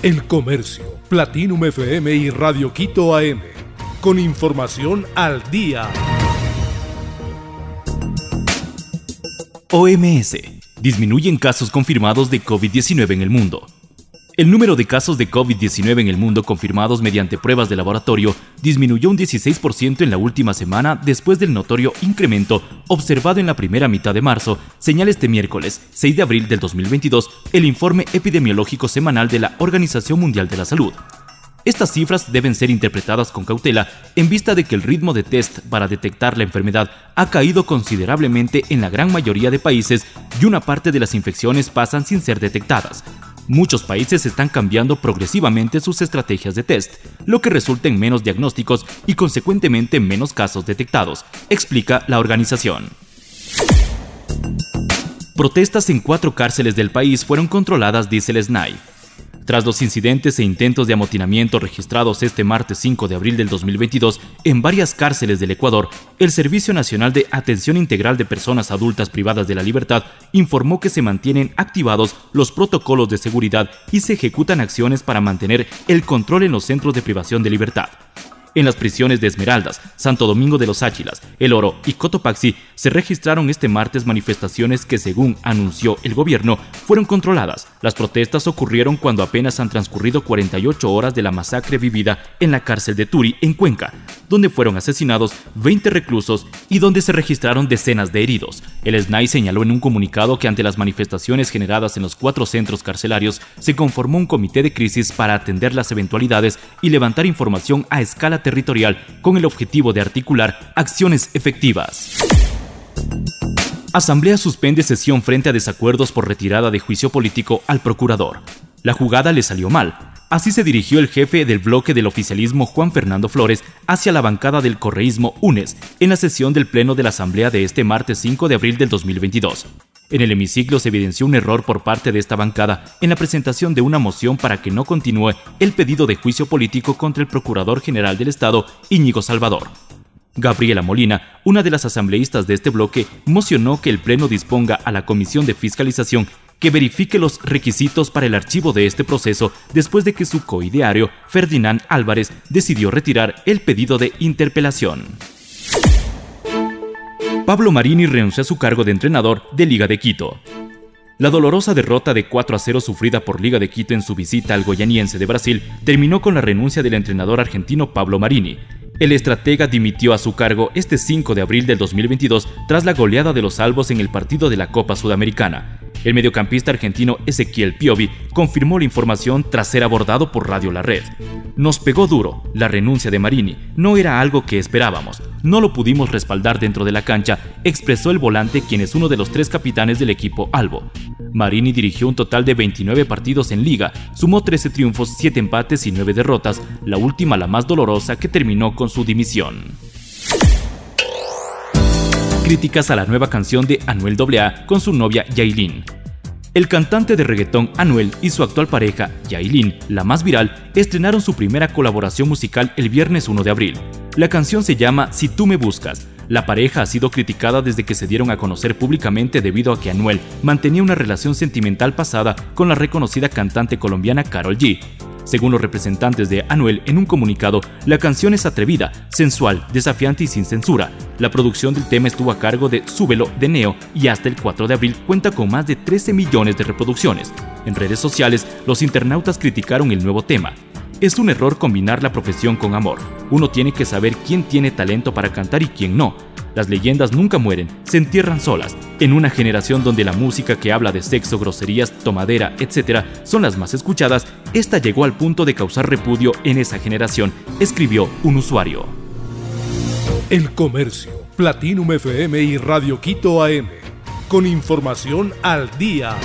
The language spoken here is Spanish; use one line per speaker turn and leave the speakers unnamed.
El Comercio, Platinum FM y Radio Quito AM. Con información al día.
OMS. Disminuyen casos confirmados de COVID-19 en el mundo. El número de casos de COVID-19 en el mundo confirmados mediante pruebas de laboratorio disminuyó un 16% en la última semana después del notorio incremento observado en la primera mitad de marzo, señala este miércoles 6 de abril del 2022 el informe epidemiológico semanal de la Organización Mundial de la Salud. Estas cifras deben ser interpretadas con cautela en vista de que el ritmo de test para detectar la enfermedad ha caído considerablemente en la gran mayoría de países y una parte de las infecciones pasan sin ser detectadas, Muchos países están cambiando progresivamente sus estrategias de test, lo que resulta en menos diagnósticos y consecuentemente menos casos detectados, explica la organización. Protestas en cuatro cárceles del país fueron controladas, dice el SNAI. Tras los incidentes e intentos de amotinamiento registrados este martes 5 de abril del 2022 en varias cárceles del Ecuador, el Servicio Nacional de Atención Integral de Personas Adultas Privadas de la Libertad informó que se mantienen activados los protocolos de seguridad y se ejecutan acciones para mantener el control en los centros de privación de libertad. En las prisiones de Esmeraldas, Santo Domingo de los Áchilas, El Oro y Cotopaxi se registraron este martes manifestaciones que, según anunció el gobierno, fueron controladas. Las protestas ocurrieron cuando apenas han transcurrido 48 horas de la masacre vivida en la cárcel de Turi, en Cuenca, donde fueron asesinados 20 reclusos y donde se registraron decenas de heridos. El SNAI señaló en un comunicado que ante las manifestaciones generadas en los cuatro centros carcelarios se conformó un comité de crisis para atender las eventualidades y levantar información a escala territorial con el objetivo de articular acciones efectivas. Asamblea suspende sesión frente a desacuerdos por retirada de juicio político al procurador. La jugada le salió mal. Así se dirigió el jefe del bloque del oficialismo Juan Fernando Flores hacia la bancada del correísmo UNES en la sesión del Pleno de la Asamblea de este martes 5 de abril del 2022. En el hemiciclo se evidenció un error por parte de esta bancada en la presentación de una moción para que no continúe el pedido de juicio político contra el Procurador General del Estado, Íñigo Salvador. Gabriela Molina, una de las asambleístas de este bloque, mocionó que el Pleno disponga a la Comisión de Fiscalización que verifique los requisitos para el archivo de este proceso después de que su coideario, Ferdinand Álvarez, decidió retirar el pedido de interpelación. Pablo Marini renunció a su cargo de entrenador de Liga de Quito. La dolorosa derrota de 4 a 0 sufrida por Liga de Quito en su visita al goyaniense de Brasil terminó con la renuncia del entrenador argentino Pablo Marini. El estratega dimitió a su cargo este 5 de abril del 2022 tras la goleada de los salvos en el partido de la Copa Sudamericana. El mediocampista argentino Ezequiel Piovi confirmó la información tras ser abordado por Radio La Red. Nos pegó duro, la renuncia de Marini no era algo que esperábamos, no lo pudimos respaldar dentro de la cancha, expresó el volante quien es uno de los tres capitanes del equipo Albo. Marini dirigió un total de 29 partidos en liga, sumó 13 triunfos, 7 empates y 9 derrotas, la última la más dolorosa que terminó con su dimisión críticas a la nueva canción de Anuel AA con su novia Yailin. El cantante de reggaetón Anuel y su actual pareja, Yailin, la más viral, estrenaron su primera colaboración musical el viernes 1 de abril. La canción se llama Si tú me buscas. La pareja ha sido criticada desde que se dieron a conocer públicamente debido a que Anuel mantenía una relación sentimental pasada con la reconocida cantante colombiana Carol G. Según los representantes de Anuel en un comunicado, la canción es atrevida, sensual, desafiante y sin censura. La producción del tema estuvo a cargo de Súbelo de Neo y hasta el 4 de abril cuenta con más de 13 millones de reproducciones. En redes sociales, los internautas criticaron el nuevo tema. Es un error combinar la profesión con amor. Uno tiene que saber quién tiene talento para cantar y quién no. Las leyendas nunca mueren, se entierran solas. En una generación donde la música que habla de sexo, groserías, tomadera, etc. son las más escuchadas, esta llegó al punto de causar repudio en esa generación, escribió un usuario.
El Comercio, Platinum FM y Radio Quito AM. Con información al día.